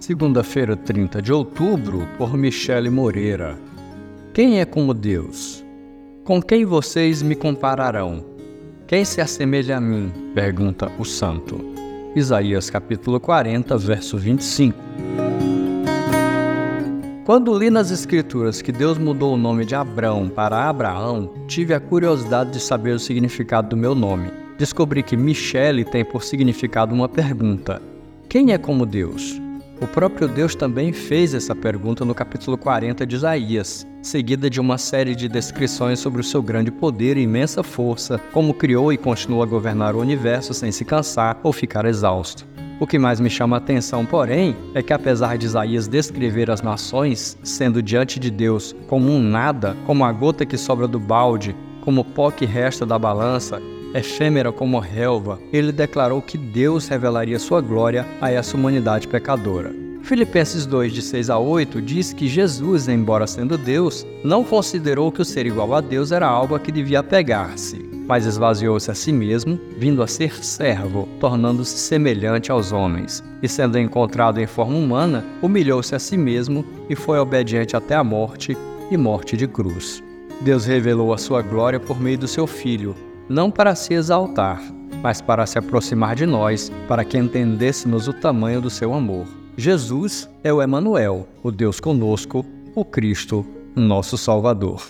Segunda-feira, 30 de outubro, por Michele Moreira. Quem é como Deus? Com quem vocês me compararão? Quem se assemelha a mim? pergunta o santo. Isaías capítulo 40, verso 25. Quando li nas escrituras que Deus mudou o nome de Abrão para Abraão, tive a curiosidade de saber o significado do meu nome. Descobri que Michele tem por significado uma pergunta: Quem é como Deus? O próprio Deus também fez essa pergunta no capítulo 40 de Isaías, seguida de uma série de descrições sobre o seu grande poder e imensa força, como criou e continua a governar o universo sem se cansar ou ficar exausto. O que mais me chama a atenção, porém, é que apesar de Isaías descrever as nações sendo diante de Deus como um nada, como a gota que sobra do balde, como o pó que resta da balança, efêmera como relva, ele declarou que Deus revelaria sua glória a essa humanidade pecadora. Filipenses 2, de 6 a 8, diz que Jesus, embora sendo Deus, não considerou que o ser igual a Deus era algo a que devia apegar-se, mas esvaziou-se a si mesmo, vindo a ser servo, tornando-se semelhante aos homens. E sendo encontrado em forma humana, humilhou-se a si mesmo e foi obediente até a morte e morte de cruz. Deus revelou a sua glória por meio do seu Filho, não para se exaltar, mas para se aproximar de nós, para que entendêssemos o tamanho do seu amor. Jesus é o Emanuel, o Deus conosco, o Cristo, nosso Salvador.